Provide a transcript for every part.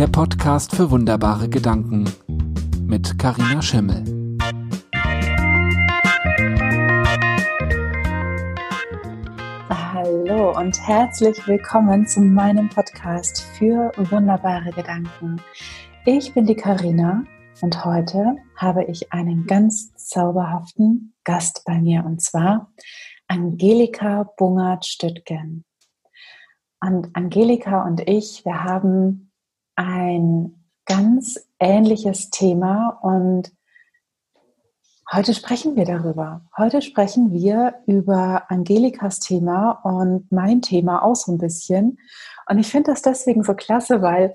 der Podcast für wunderbare Gedanken mit Karina Schimmel. Hallo und herzlich willkommen zu meinem Podcast für wunderbare Gedanken. Ich bin die Karina und heute habe ich einen ganz zauberhaften Gast bei mir und zwar Angelika Bungert-Stüttgen. Und Angelika und ich, wir haben ein ganz ähnliches Thema und heute sprechen wir darüber. Heute sprechen wir über Angelikas Thema und mein Thema auch so ein bisschen. Und ich finde das deswegen so klasse, weil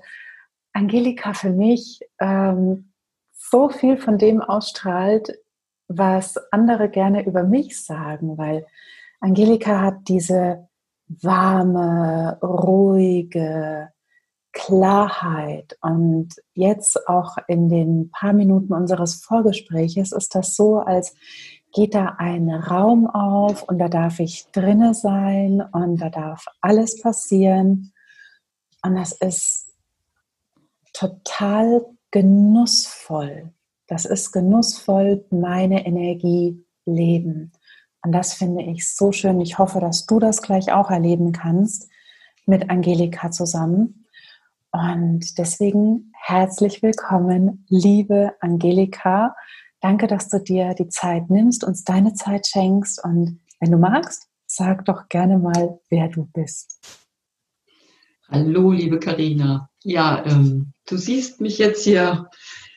Angelika für mich ähm, so viel von dem ausstrahlt, was andere gerne über mich sagen, weil Angelika hat diese warme, ruhige Klarheit und jetzt auch in den paar Minuten unseres Vorgespräches ist das so, als geht da ein Raum auf und da darf ich drinne sein und da darf alles passieren und das ist total genussvoll. Das ist genussvoll meine Energie leben. Und das finde ich so schön. Ich hoffe, dass du das gleich auch erleben kannst mit Angelika zusammen. Und deswegen herzlich willkommen, liebe Angelika. Danke, dass du dir die Zeit nimmst, uns deine Zeit schenkst. Und wenn du magst, sag doch gerne mal, wer du bist. Hallo, liebe Karina. Ja, ähm, du siehst mich jetzt hier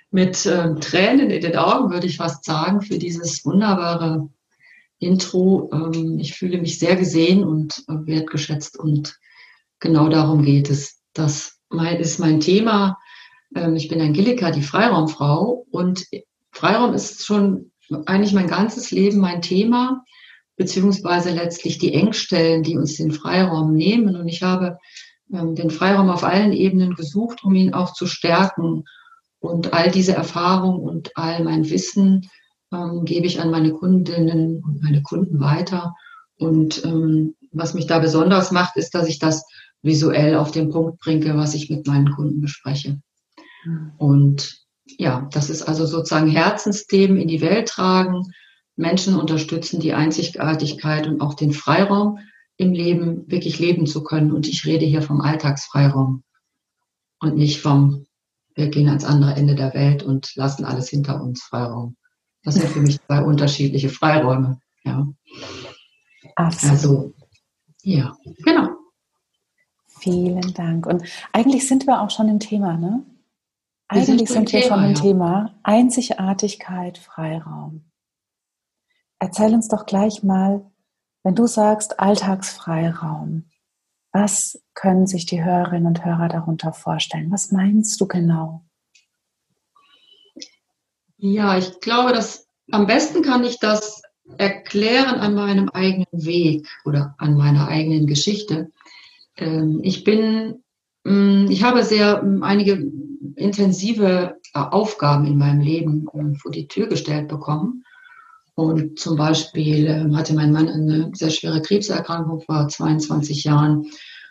mit ähm, Tränen in den Augen, würde ich fast sagen, für dieses wunderbare Intro. Ähm, ich fühle mich sehr gesehen und äh, wertgeschätzt und genau darum geht es. Das ist mein Thema. Ähm, ich bin Angelika, die Freiraumfrau und Freiraum ist schon eigentlich mein ganzes Leben mein Thema, beziehungsweise letztlich die Engstellen, die uns den Freiraum nehmen. Und ich habe ähm, den Freiraum auf allen Ebenen gesucht, um ihn auch zu stärken und all diese Erfahrung und all mein Wissen ähm, gebe ich an meine Kundinnen und meine Kunden weiter. Und ähm, was mich da besonders macht, ist, dass ich das visuell auf den Punkt bringe, was ich mit meinen Kunden bespreche. Und ja, das ist also sozusagen Herzensthemen in die Welt tragen, Menschen unterstützen, die Einzigartigkeit und auch den Freiraum im Leben wirklich leben zu können. Und ich rede hier vom Alltagsfreiraum und nicht vom wir gehen ans andere Ende der Welt und lassen alles hinter uns Freiraum. Das sind für mich zwei unterschiedliche Freiräume. Ja. Absolut. Also, ja, genau. Vielen Dank. Und eigentlich sind wir auch schon im Thema, ne? Eigentlich wir sind, sind wir Thema, schon im ja. Thema Einzigartigkeit, Freiraum. Erzähl uns doch gleich mal, wenn du sagst Alltagsfreiraum, was können sich die Hörerinnen und Hörer darunter vorstellen? Was meinst du genau? Ja, ich glaube, dass am besten kann ich das erklären an meinem eigenen Weg oder an meiner eigenen Geschichte. Ähm, ich bin, mm, ich habe sehr mm, einige intensive äh, Aufgaben in meinem Leben ähm, vor die Tür gestellt bekommen. Und zum Beispiel ähm, hatte mein Mann eine sehr schwere Krebserkrankung vor 22 Jahren.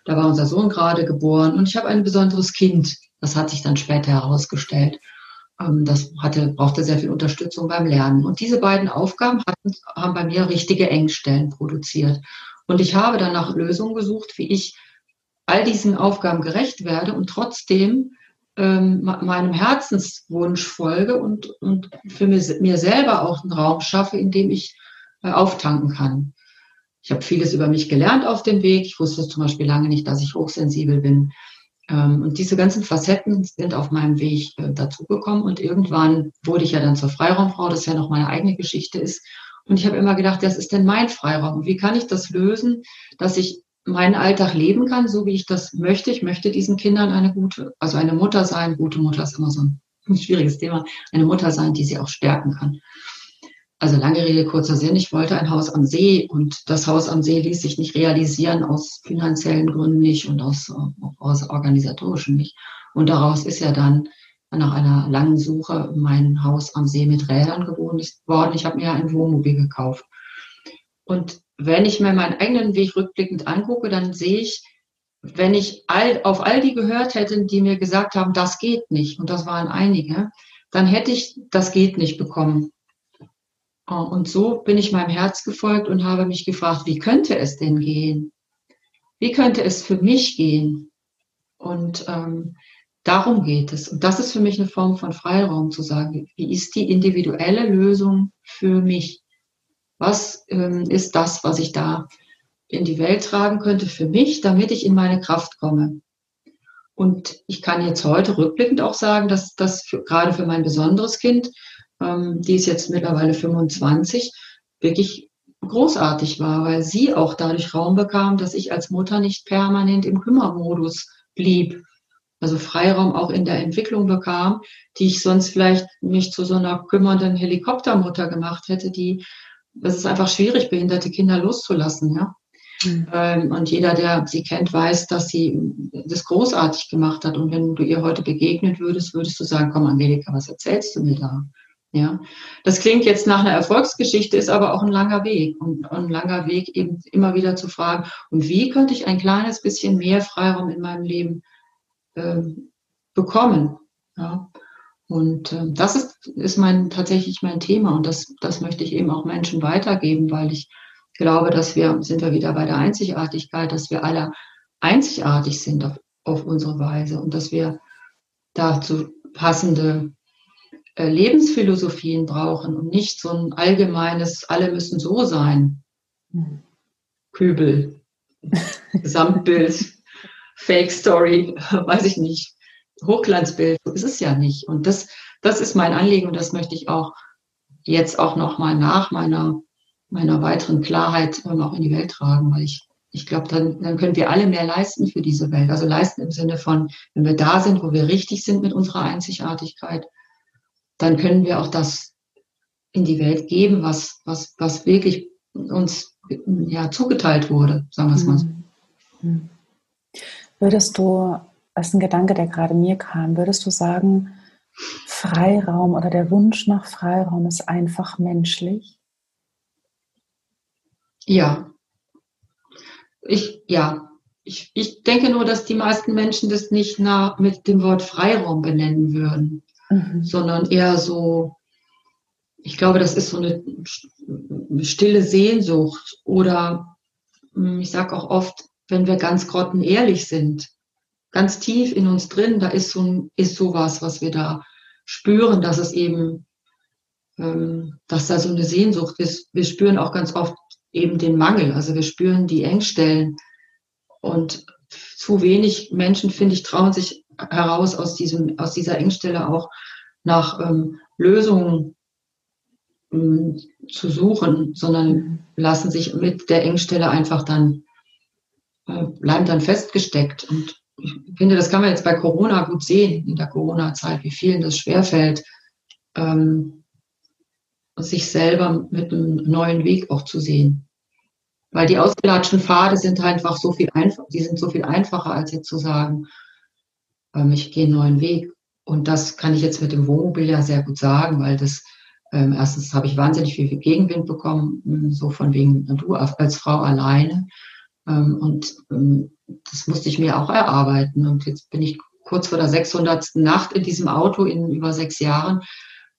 Da war unser Sohn gerade geboren und ich habe ein besonderes Kind. Das hat sich dann später herausgestellt. Das hatte, brauchte sehr viel Unterstützung beim Lernen. Und diese beiden Aufgaben hatten, haben bei mir richtige Engstellen produziert. Und ich habe dann nach Lösungen gesucht, wie ich all diesen Aufgaben gerecht werde und trotzdem ähm, meinem Herzenswunsch folge und, und für mir, mir selber auch einen Raum schaffe, in dem ich äh, auftanken kann. Ich habe vieles über mich gelernt auf dem Weg. Ich wusste zum Beispiel lange nicht, dass ich hochsensibel bin. Ähm, und diese ganzen Facetten sind auf meinem Weg äh, dazugekommen. Und irgendwann wurde ich ja dann zur Freiraumfrau, das ja noch meine eigene Geschichte ist. Und ich habe immer gedacht, das ist denn mein Freiraum. Wie kann ich das lösen, dass ich meinen Alltag leben kann, so wie ich das möchte. Ich möchte diesen Kindern eine gute, also eine Mutter sein. Gute Mutter ist immer so ein schwieriges Thema. Eine Mutter sein, die sie auch stärken kann. Also lange Rede, kurzer Sinn. Ich wollte ein Haus am See und das Haus am See ließ sich nicht realisieren aus finanziellen Gründen nicht und aus, aus organisatorischen nicht. Und daraus ist ja dann nach einer langen Suche mein Haus am See mit Rädern geworden. Ich habe mir ein Wohnmobil gekauft. Und wenn ich mir meinen eigenen Weg rückblickend angucke, dann sehe ich, wenn ich all, auf all die gehört hätte, die mir gesagt haben, das geht nicht, und das waren einige, dann hätte ich das geht nicht bekommen. Und so bin ich meinem Herz gefolgt und habe mich gefragt, wie könnte es denn gehen? Wie könnte es für mich gehen? Und ähm, darum geht es. Und das ist für mich eine Form von Freiraum zu sagen, wie ist die individuelle Lösung für mich? Was ähm, ist das, was ich da in die Welt tragen könnte für mich, damit ich in meine Kraft komme? Und ich kann jetzt heute rückblickend auch sagen, dass das für, gerade für mein besonderes Kind ähm, die ist jetzt mittlerweile 25, wirklich großartig war, weil sie auch dadurch Raum bekam, dass ich als Mutter nicht permanent im Kümmermodus blieb. Also Freiraum auch in der Entwicklung bekam, die ich sonst vielleicht nicht zu so einer kümmernden Helikoptermutter gemacht hätte, die, es ist einfach schwierig, behinderte Kinder loszulassen, ja. Mhm. und jeder, der sie kennt, weiß, dass sie das großartig gemacht hat. Und wenn du ihr heute begegnet würdest, würdest du sagen, komm Angelika, was erzählst du mir da? Ja, das klingt jetzt nach einer Erfolgsgeschichte, ist aber auch ein langer Weg und ein langer Weg eben immer wieder zu fragen, und wie könnte ich ein kleines bisschen mehr Freiraum in meinem Leben ähm, bekommen? Ja, und ähm, das ist, ist mein, tatsächlich mein Thema und das, das möchte ich eben auch Menschen weitergeben, weil ich glaube, dass wir, sind wir wieder bei der Einzigartigkeit, dass wir alle einzigartig sind auf, auf unsere Weise und dass wir dazu passende äh, Lebensphilosophien brauchen und nicht so ein allgemeines, alle müssen so sein. Kübel, Gesamtbild, Fake Story, weiß ich nicht, Hochglanzbild, so ist es ja nicht. Und das, das ist mein Anliegen und das möchte ich auch jetzt auch nochmal nach meiner, meiner weiteren Klarheit auch in die Welt tragen, weil ich, ich glaube, dann, dann können wir alle mehr leisten für diese Welt. Also leisten im Sinne von, wenn wir da sind, wo wir richtig sind mit unserer Einzigartigkeit, dann können wir auch das in die Welt geben, was, was, was wirklich uns ja, zugeteilt wurde, sagen wir es mal so. Mhm. Würdest du, das ist ein Gedanke, der gerade mir kam, würdest du sagen, Freiraum oder der Wunsch nach Freiraum ist einfach menschlich? Ja. Ich, ja. Ich, ich denke nur, dass die meisten Menschen das nicht nach, mit dem Wort Freiraum benennen würden mhm. sondern eher so, ich glaube, das ist so eine stille Sehnsucht oder hm, ich sage auch oft, wenn wir ganz grottenehrlich sind, ganz tief in uns drin, da ist so ist sowas, was wir da spüren, dass es eben, ähm, dass da so eine Sehnsucht ist. Wir spüren auch ganz oft eben den Mangel, also wir spüren die Engstellen und zu wenig Menschen, finde ich, trauen sich heraus aus, diesem, aus dieser Engstelle auch nach ähm, Lösungen ähm, zu suchen, sondern lassen sich mit der Engstelle einfach dann, äh, bleiben dann festgesteckt. Und ich finde, das kann man jetzt bei Corona gut sehen, in der Corona-Zeit, wie vielen das schwerfällt, ähm, sich selber mit einem neuen Weg auch zu sehen. Weil die ausgelatschten Pfade sind einfach so viel einfacher, die sind so viel einfacher, als jetzt zu sagen, ähm, ich gehe einen neuen Weg. Und das kann ich jetzt mit dem Wohnmobil ja sehr gut sagen, weil das ähm, erstens habe ich wahnsinnig viel Gegenwind bekommen, so von wegen du als Frau alleine. Ähm, und ähm, das musste ich mir auch erarbeiten. Und jetzt bin ich kurz vor der 600. Nacht in diesem Auto in über sechs Jahren.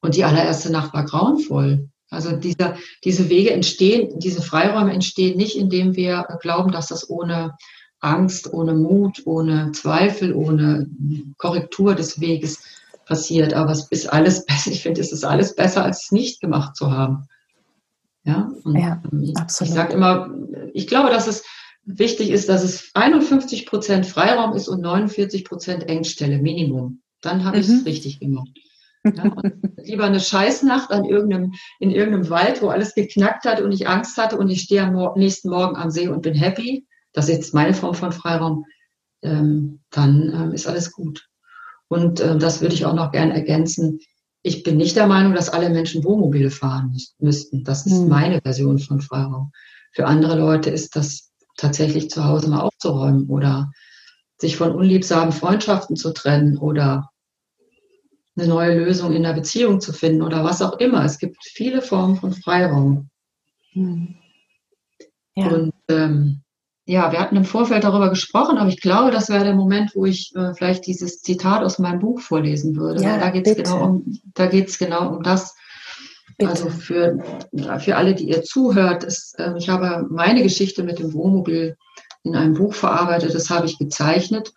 Und die allererste Nacht war grauenvoll. Also diese, diese Wege entstehen, diese Freiräume entstehen nicht, indem wir glauben, dass das ohne Angst, ohne Mut, ohne Zweifel, ohne Korrektur des Weges passiert. Aber es ist alles besser. Ich finde, es ist alles besser, als es nicht gemacht zu haben. Ja, und ja ähm, absolut. ich sage immer, ich glaube, dass es wichtig ist, dass es 51 Prozent Freiraum ist und 49 Prozent Engstelle, Minimum. Dann habe mhm. ich es richtig gemacht. Ja, lieber eine Scheißnacht an irgendeinem, in irgendeinem Wald, wo alles geknackt hat und ich Angst hatte und ich stehe am nächsten Morgen am See und bin happy, das ist jetzt meine Form von Freiraum, ähm, dann ähm, ist alles gut. Und äh, das würde ich auch noch gern ergänzen. Ich bin nicht der Meinung, dass alle Menschen Wohnmobile fahren müssten. Das ist mhm. meine Version von Freiraum. Für andere Leute ist das tatsächlich zu Hause mal aufzuräumen oder sich von unliebsamen Freundschaften zu trennen oder eine neue Lösung in der Beziehung zu finden oder was auch immer. Es gibt viele Formen von Freiraum. Mhm. Ja. Und ähm, ja, wir hatten im Vorfeld darüber gesprochen, aber ich glaube, das wäre der Moment, wo ich äh, vielleicht dieses Zitat aus meinem Buch vorlesen würde. Ja, da geht es genau um, da geht's genau um das. Also für, für alle, die ihr zuhört, ist, äh, ich habe meine Geschichte mit dem Wohnmobil in einem Buch verarbeitet, das habe ich gezeichnet.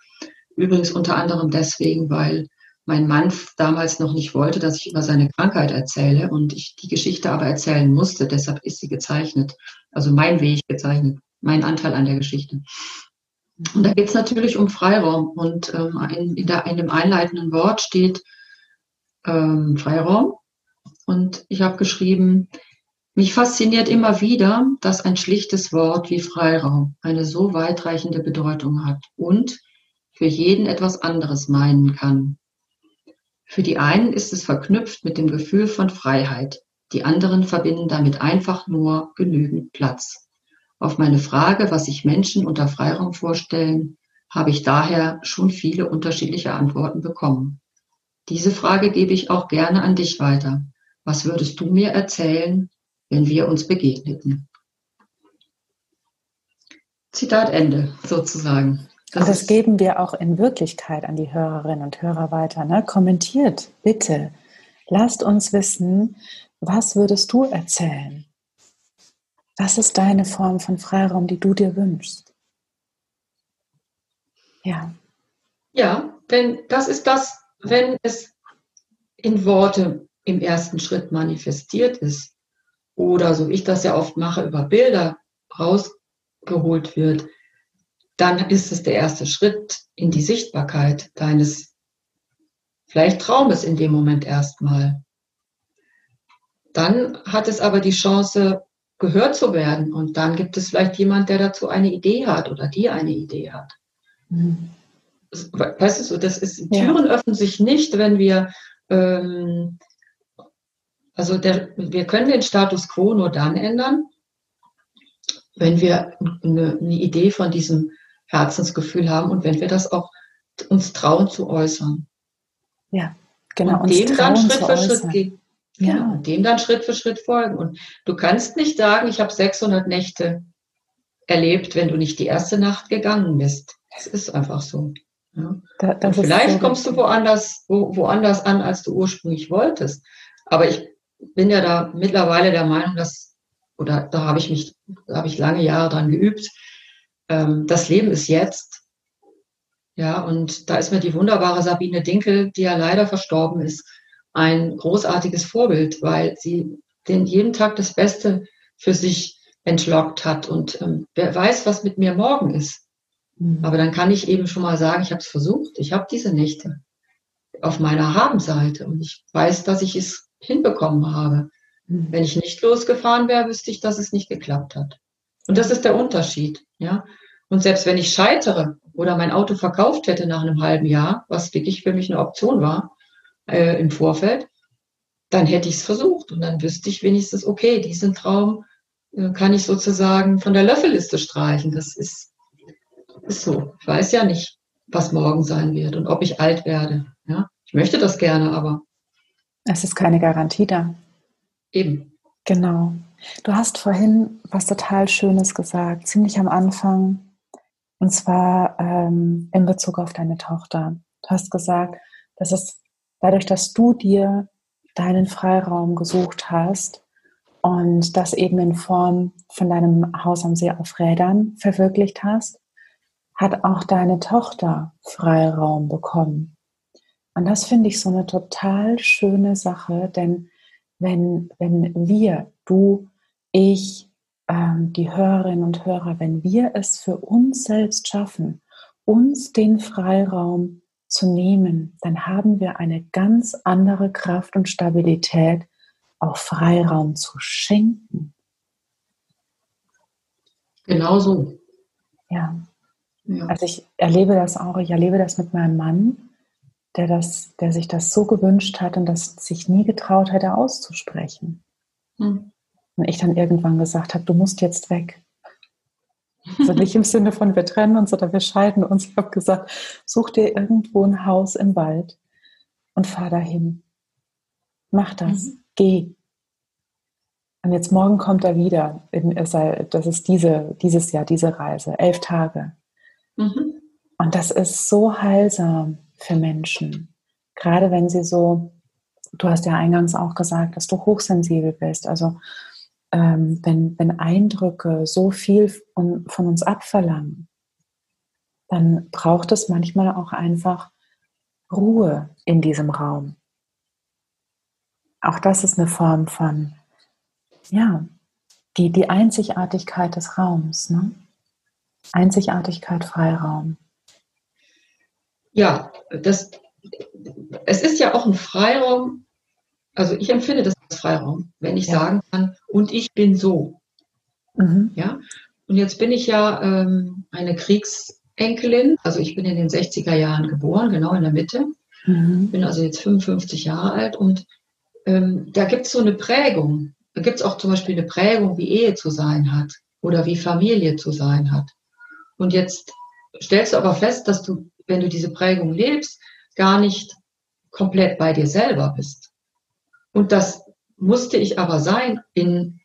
Übrigens unter anderem deswegen, weil mein Mann damals noch nicht wollte, dass ich über seine Krankheit erzähle und ich die Geschichte aber erzählen musste. Deshalb ist sie gezeichnet. Also mein Weg gezeichnet, mein Anteil an der Geschichte. Und da geht es natürlich um Freiraum. Und ähm, in, in, der, in dem einleitenden Wort steht ähm, Freiraum. Und ich habe geschrieben, mich fasziniert immer wieder, dass ein schlichtes Wort wie Freiraum eine so weitreichende Bedeutung hat und für jeden etwas anderes meinen kann. Für die einen ist es verknüpft mit dem Gefühl von Freiheit, die anderen verbinden damit einfach nur genügend Platz. Auf meine Frage, was sich Menschen unter Freiraum vorstellen, habe ich daher schon viele unterschiedliche Antworten bekommen. Diese Frage gebe ich auch gerne an dich weiter. Was würdest du mir erzählen, wenn wir uns begegneten? Zitat Ende, sozusagen. Das und das geben wir auch in Wirklichkeit an die Hörerinnen und Hörer weiter. Ne? Kommentiert bitte. Lasst uns wissen, was würdest du erzählen? Was ist deine Form von Freiraum, die du dir wünschst? Ja. Ja, wenn das ist das, wenn es in Worte im ersten Schritt manifestiert ist oder so wie ich das ja oft mache, über Bilder rausgeholt wird, dann ist es der erste Schritt in die Sichtbarkeit deines vielleicht Traumes in dem Moment erstmal. Dann hat es aber die Chance, gehört zu werden. Und dann gibt es vielleicht jemand, der dazu eine Idee hat oder die eine Idee hat. Mhm. Weißt du, das ist, Türen ja. öffnen sich nicht, wenn wir, ähm, also der, wir können den Status quo nur dann ändern, wenn wir eine, eine Idee von diesem Herzensgefühl haben und wenn wir das auch uns trauen zu äußern. Ja, genau. Und dem dann Schritt für Schritt gehen. Ja. Genau, und dem dann Schritt für Schritt folgen. Und du kannst nicht sagen, ich habe 600 Nächte erlebt, wenn du nicht die erste Nacht gegangen bist. Es ist einfach so. Ja. Da, vielleicht so kommst du woanders, wo, woanders an, als du ursprünglich wolltest. Aber ich bin ja da mittlerweile der Meinung, dass, oder da habe ich mich, da habe ich lange Jahre dran geübt, ähm, das Leben ist jetzt. Ja, und da ist mir die wunderbare Sabine Dinkel, die ja leider verstorben ist, ein großartiges Vorbild, weil sie den jeden Tag das Beste für sich entlockt hat. Und ähm, wer weiß, was mit mir morgen ist. Mhm. Aber dann kann ich eben schon mal sagen, ich habe es versucht, ich habe diese Nächte auf meiner Habenseite und ich weiß, dass ich es hinbekommen habe. Mhm. Wenn ich nicht losgefahren wäre, wüsste ich, dass es nicht geklappt hat. Und das ist der Unterschied, ja. Und selbst wenn ich scheitere oder mein Auto verkauft hätte nach einem halben Jahr, was wirklich für mich eine Option war äh, im Vorfeld, dann hätte ich es versucht und dann wüsste ich wenigstens, okay, diesen Traum äh, kann ich sozusagen von der Löffelliste streichen. Das ist, ist so. Ich weiß ja nicht, was morgen sein wird und ob ich alt werde. Ja? Ich möchte das gerne, aber. Es ist keine Garantie da. Eben. Genau. Du hast vorhin was total Schönes gesagt, ziemlich am Anfang, und zwar ähm, in Bezug auf deine Tochter. Du hast gesagt, dass es dadurch, dass du dir deinen Freiraum gesucht hast und das eben in Form von deinem Haus am See auf Rädern verwirklicht hast, hat auch deine Tochter Freiraum bekommen. Und das finde ich so eine total schöne Sache, denn wenn, wenn wir, du, ich, ähm, die Hörerinnen und Hörer, wenn wir es für uns selbst schaffen, uns den Freiraum zu nehmen, dann haben wir eine ganz andere Kraft und Stabilität, auch Freiraum zu schenken. Genau so. Ja. ja. Also ich erlebe das auch, ich erlebe das mit meinem Mann, der, das, der sich das so gewünscht hat und das sich nie getraut hätte auszusprechen. Hm. Und ich dann irgendwann gesagt habe, du musst jetzt weg. Also nicht im Sinne von wir trennen uns oder wir scheiden uns. Ich habe gesagt, such dir irgendwo ein Haus im Wald und fahr dahin. Mach das. Mhm. Geh. Und jetzt morgen kommt er wieder. Das ist diese, dieses Jahr, diese Reise, elf Tage. Mhm. Und das ist so heilsam für Menschen. Gerade wenn sie so, du hast ja eingangs auch gesagt, dass du hochsensibel bist. Also ähm, wenn, wenn Eindrücke so viel von, von uns abverlangen, dann braucht es manchmal auch einfach Ruhe in diesem Raum. Auch das ist eine Form von, ja, die, die Einzigartigkeit des Raums. Ne? Einzigartigkeit, Freiraum. Ja, das, es ist ja auch ein Freiraum, also ich empfinde das als Freiraum, wenn ich ja. sagen kann, und ich bin so. Mhm. Ja, und jetzt bin ich ja ähm, eine Kriegsenkelin, also ich bin in den 60er Jahren geboren, genau in der Mitte. Mhm. Bin also jetzt 55 Jahre alt und ähm, da gibt es so eine Prägung. Da gibt es auch zum Beispiel eine Prägung, wie Ehe zu sein hat oder wie Familie zu sein hat. Und jetzt stellst du aber fest, dass du, wenn du diese Prägung lebst, gar nicht komplett bei dir selber bist. Und das musste ich aber sein in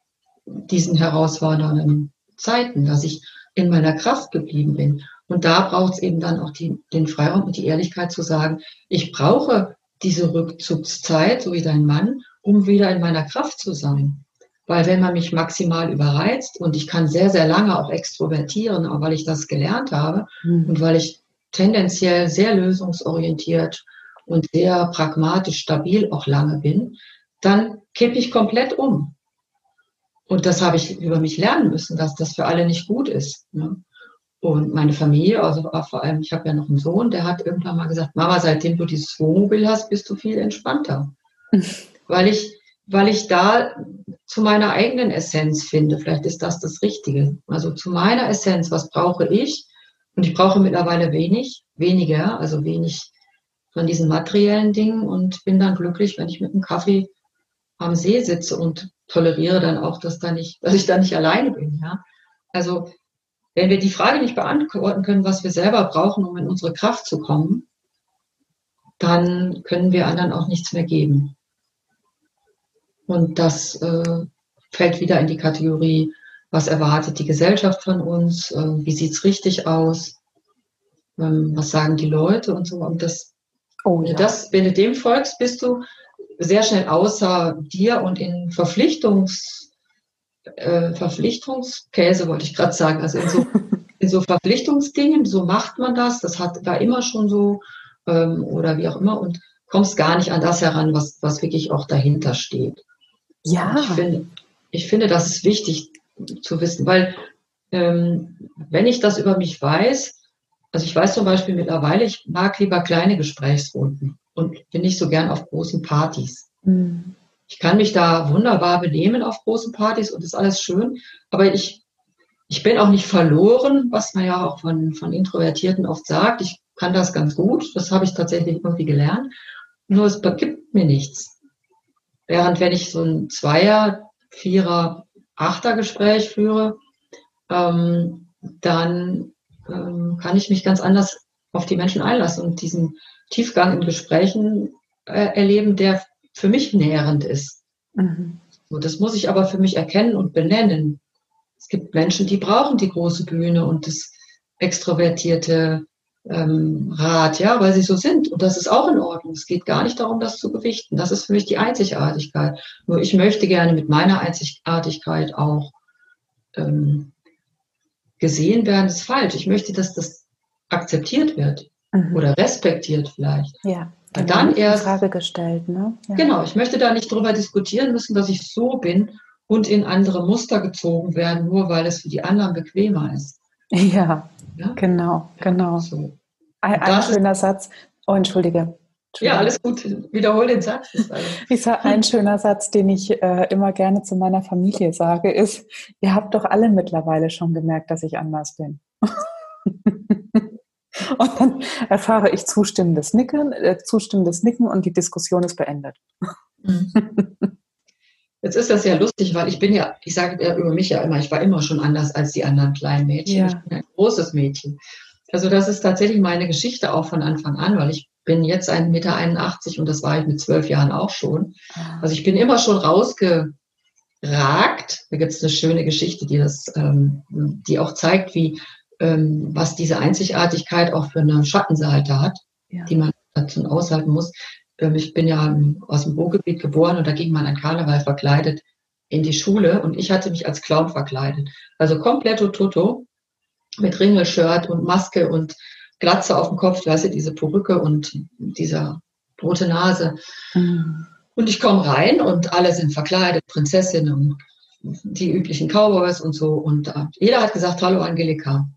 diesen herausfordernden Zeiten, dass ich in meiner Kraft geblieben bin. Und da braucht es eben dann auch die, den Freiraum und die Ehrlichkeit zu sagen, ich brauche diese Rückzugszeit, so wie dein Mann, um wieder in meiner Kraft zu sein. Weil wenn man mich maximal überreizt und ich kann sehr, sehr lange auch extrovertieren, auch weil ich das gelernt habe mhm. und weil ich tendenziell sehr lösungsorientiert und sehr pragmatisch stabil auch lange bin, dann kippe ich komplett um. Und das habe ich über mich lernen müssen, dass das für alle nicht gut ist. Ne? Und meine Familie, also vor allem, ich habe ja noch einen Sohn, der hat irgendwann mal gesagt, Mama, seitdem du dieses Wohnmobil hast, bist du viel entspannter. weil ich, weil ich da zu meiner eigenen Essenz finde. Vielleicht ist das das Richtige. Also zu meiner Essenz, was brauche ich? Und ich brauche mittlerweile wenig, weniger, also wenig von diesen materiellen Dingen und bin dann glücklich, wenn ich mit einem Kaffee am See sitze und toleriere dann auch, dass, da nicht, dass ich da nicht alleine bin. Ja? Also wenn wir die Frage nicht beantworten können, was wir selber brauchen, um in unsere Kraft zu kommen, dann können wir anderen auch nichts mehr geben. Und das äh, fällt wieder in die Kategorie, was erwartet die Gesellschaft von uns, äh, wie sieht's richtig aus, ähm, was sagen die Leute und so. Und das, oh, ja. das, wenn du dem folgst, bist du sehr schnell außer dir und in Verpflichtungs, äh, Verpflichtungskäse, wollte ich gerade sagen, also in so, in so Verpflichtungsdingen, so macht man das, das hat da immer schon so ähm, oder wie auch immer und kommst gar nicht an das heran, was, was wirklich auch dahinter steht. Ja. Ich finde, ich finde, das ist wichtig zu wissen, weil ähm, wenn ich das über mich weiß, also ich weiß zum Beispiel mittlerweile, ich mag lieber kleine Gesprächsrunden und bin nicht so gern auf großen Partys. Mhm. Ich kann mich da wunderbar benehmen auf großen Partys und ist alles schön, aber ich, ich bin auch nicht verloren, was man ja auch von, von Introvertierten oft sagt. Ich kann das ganz gut, das habe ich tatsächlich irgendwie gelernt, nur es gibt mir nichts. Während wenn ich so ein Zweier, Vierer, Achter Gespräch führe, ähm, dann ähm, kann ich mich ganz anders auf die Menschen einlassen und diesen Tiefgang in Gesprächen äh, erleben, der für mich nährend ist. Mhm. So, das muss ich aber für mich erkennen und benennen. Es gibt Menschen, die brauchen die große Bühne und das extrovertierte ähm, Rat, ja, weil sie so sind. Und das ist auch in Ordnung. Es geht gar nicht darum, das zu gewichten. Das ist für mich die Einzigartigkeit. Nur ich möchte gerne mit meiner Einzigartigkeit auch ähm, gesehen werden, das ist falsch. Ich möchte, dass das akzeptiert wird mhm. oder respektiert vielleicht. Ja. Genau, dann erst Frage gestellt, ne? Ja. Genau. Ich möchte da nicht darüber diskutieren müssen, dass ich so bin und in andere Muster gezogen werden, nur weil es für die anderen bequemer ist. Ja, ja? genau, genau. So. Ein, ein schöner Satz. Oh, entschuldige. Ja, alles gut. Wiederhole den Satz. Ich sage, ein schöner Satz, den ich äh, immer gerne zu meiner Familie sage, ist, ihr habt doch alle mittlerweile schon gemerkt, dass ich anders bin. und dann erfahre ich zustimmendes Nicken, äh, zustimmendes Nicken und die Diskussion ist beendet. Mhm. Jetzt ist das ja lustig, weil ich bin ja, ich sage ja über mich ja immer, ich war immer schon anders als die anderen kleinen Mädchen. Ja. Ich bin ein großes Mädchen. Also das ist tatsächlich meine Geschichte auch von Anfang an, weil ich bin jetzt 1,81 Meter und das war ich mit zwölf Jahren auch schon. Ah. Also ich bin immer schon rausge, ragt. Da gibt es eine schöne Geschichte, die das, ähm, die auch zeigt, wie ähm, was diese Einzigartigkeit auch für eine Schattenseite hat, ja. die man dazu aushalten muss. Ähm, ich bin ja aus dem Ruhrgebiet geboren und da ging man an Karneval verkleidet in die Schule und ich hatte mich als Clown verkleidet. Also komplett Toto mit Ringelshirt und Maske und Glatze auf dem Kopf, weißt du, diese Perücke und dieser rote Nase. Mhm. Und ich komme rein und alle sind verkleidet, Prinzessinnen und die üblichen Cowboys und so. Und äh, jeder hat gesagt, hallo Angelika.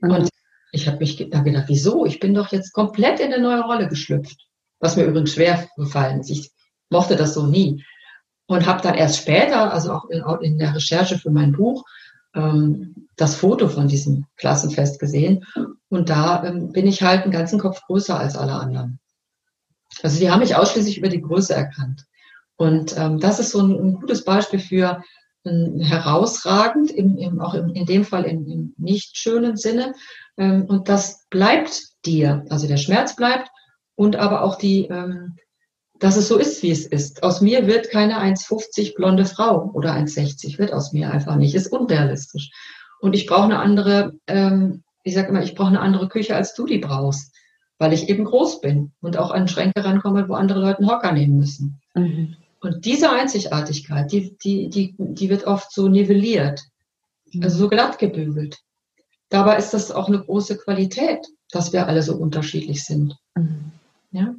Mhm. Und ich habe mich da gedacht, wieso? Ich bin doch jetzt komplett in eine neue Rolle geschlüpft. Was mir übrigens schwer gefallen ist. Ich mochte das so nie. Und habe dann erst später, also auch in, in der Recherche für mein Buch, ähm, das Foto von diesem Klassenfest gesehen. Und da ähm, bin ich halt einen ganzen Kopf größer als alle anderen. Also die haben mich ausschließlich über die Größe erkannt. Und ähm, das ist so ein, ein gutes Beispiel für ein herausragend, im, im, auch im, in dem Fall im, im nicht schönen Sinne. Ähm, und das bleibt dir. Also der Schmerz bleibt und aber auch die, ähm, dass es so ist, wie es ist. Aus mir wird keine 1,50 blonde Frau oder 1,60 wird aus mir einfach nicht. Ist unrealistisch. Und ich brauche eine andere, ähm, ich sage immer, ich brauche eine andere Küche, als du die brauchst weil ich eben groß bin und auch an Schränke rankomme, wo andere Leute einen Hocker nehmen müssen. Mhm. Und diese Einzigartigkeit, die, die, die, die wird oft so nivelliert, mhm. also so glatt gebügelt. Dabei ist das auch eine große Qualität, dass wir alle so unterschiedlich sind. Mhm. Ja?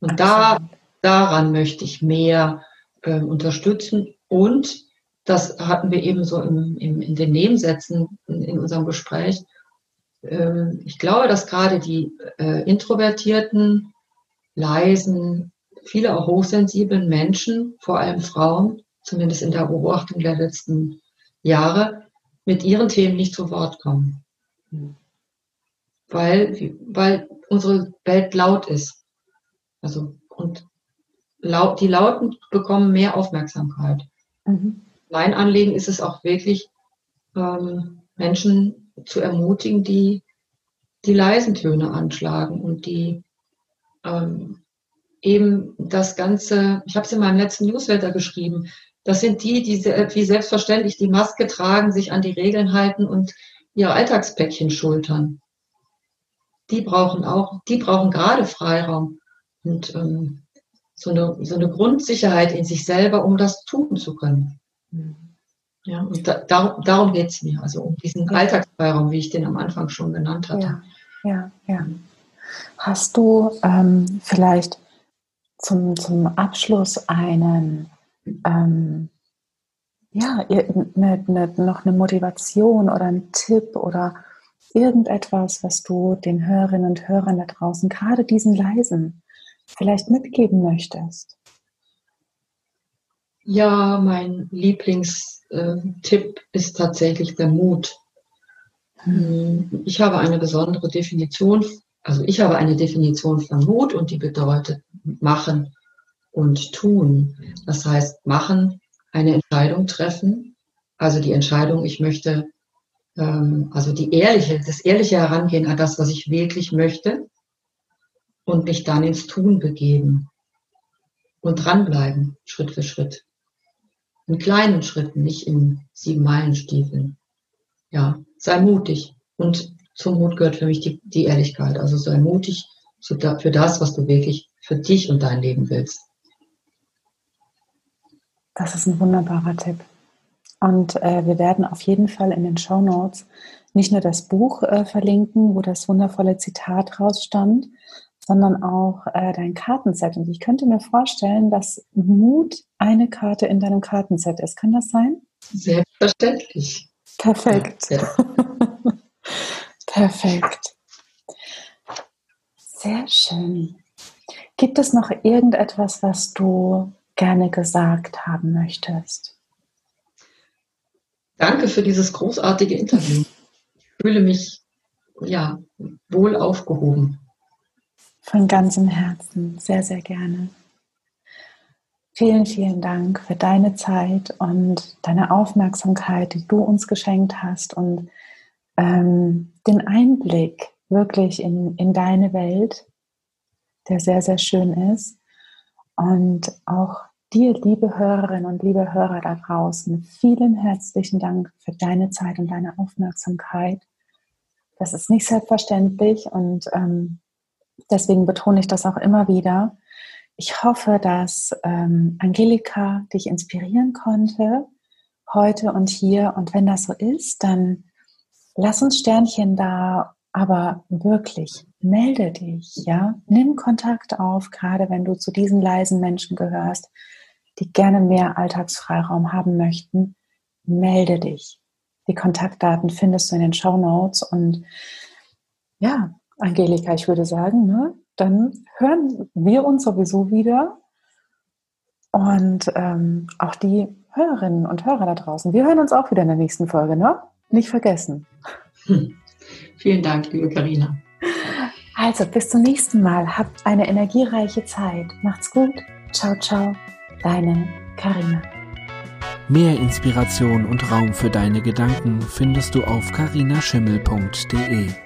Und da, daran möchte ich mehr äh, unterstützen. Und das hatten wir eben so im, im, in den Nebensätzen in, in unserem Gespräch, ähm, ich glaube, dass gerade die äh, introvertierten, leisen, viele auch hochsensiblen Menschen, vor allem Frauen, zumindest in der Beobachtung der letzten Jahre, mit ihren Themen nicht zu Wort kommen. Mhm. Weil, weil unsere Welt laut ist. Also, laut, die Lauten bekommen mehr Aufmerksamkeit. Mhm. Mein Anliegen ist es auch wirklich, ähm, Menschen zu ermutigen, die die leisen Töne anschlagen und die ähm, eben das Ganze, ich habe es in meinem letzten Newsletter geschrieben, das sind die, die wie selbstverständlich die Maske tragen, sich an die Regeln halten und ihre Alltagspäckchen schultern. Die brauchen auch, die brauchen gerade Freiraum und ähm, so, eine, so eine Grundsicherheit in sich selber, um das tun zu können. Mhm. Ja, und da, darum, darum geht es mir, also um diesen ja. Alltagsfreiraum, wie ich den am Anfang schon genannt hatte. Ja, ja. ja. Hast du ähm, vielleicht zum, zum Abschluss einen, ähm, ja, ne, ne, noch eine Motivation oder einen Tipp oder irgendetwas, was du den Hörerinnen und Hörern da draußen, gerade diesen leisen, vielleicht mitgeben möchtest? Ja, mein Lieblingstipp ist tatsächlich der Mut. Hm, ich habe eine besondere Definition, also ich habe eine Definition von Mut und die bedeutet machen und tun. Das heißt, machen, eine Entscheidung treffen, also die Entscheidung, ich möchte, ähm, also die ehrliche, das ehrliche Herangehen an das, was ich wirklich möchte und mich dann ins Tun begeben und dranbleiben, Schritt für Schritt in kleinen Schritten, nicht in sieben Meilenstiefeln. Ja, sei mutig. Und zum Mut gehört für mich die, die Ehrlichkeit. Also sei mutig für das, was du wirklich für dich und dein Leben willst. Das ist ein wunderbarer Tipp. Und äh, wir werden auf jeden Fall in den Show Notes nicht nur das Buch äh, verlinken, wo das wundervolle Zitat rausstand, sondern auch äh, dein Kartenset. Und ich könnte mir vorstellen, dass Mut eine Karte in deinem Kartenset ist. Kann das sein? Selbstverständlich. Perfekt. Ja, ja. Perfekt. Sehr schön. Gibt es noch irgendetwas, was du gerne gesagt haben möchtest? Danke für dieses großartige Interview. Ich fühle mich ja wohl aufgehoben. Von ganzem Herzen, sehr, sehr gerne. Vielen, vielen Dank für deine Zeit und deine Aufmerksamkeit, die du uns geschenkt hast und ähm, den Einblick wirklich in, in deine Welt, der sehr, sehr schön ist. Und auch dir, liebe Hörerinnen und liebe Hörer da draußen, vielen herzlichen Dank für deine Zeit und deine Aufmerksamkeit. Das ist nicht selbstverständlich und ähm, deswegen betone ich das auch immer wieder. Ich hoffe, dass ähm, Angelika dich inspirieren konnte heute und hier. Und wenn das so ist, dann lass uns Sternchen da, aber wirklich melde dich, ja, nimm Kontakt auf, gerade wenn du zu diesen leisen Menschen gehörst, die gerne mehr Alltagsfreiraum haben möchten, melde dich. Die Kontaktdaten findest du in den Show Notes und ja, Angelika, ich würde sagen, ne, dann hören wir uns sowieso wieder und ähm, auch die Hörerinnen und Hörer da draußen. Wir hören uns auch wieder in der nächsten Folge, ne? Nicht vergessen. Hm. Vielen Dank, liebe Karina. Also, bis zum nächsten Mal. Habt eine energiereiche Zeit. Macht's gut. Ciao, ciao. Deine Karina. Mehr Inspiration und Raum für deine Gedanken findest du auf carinaschimmel.de.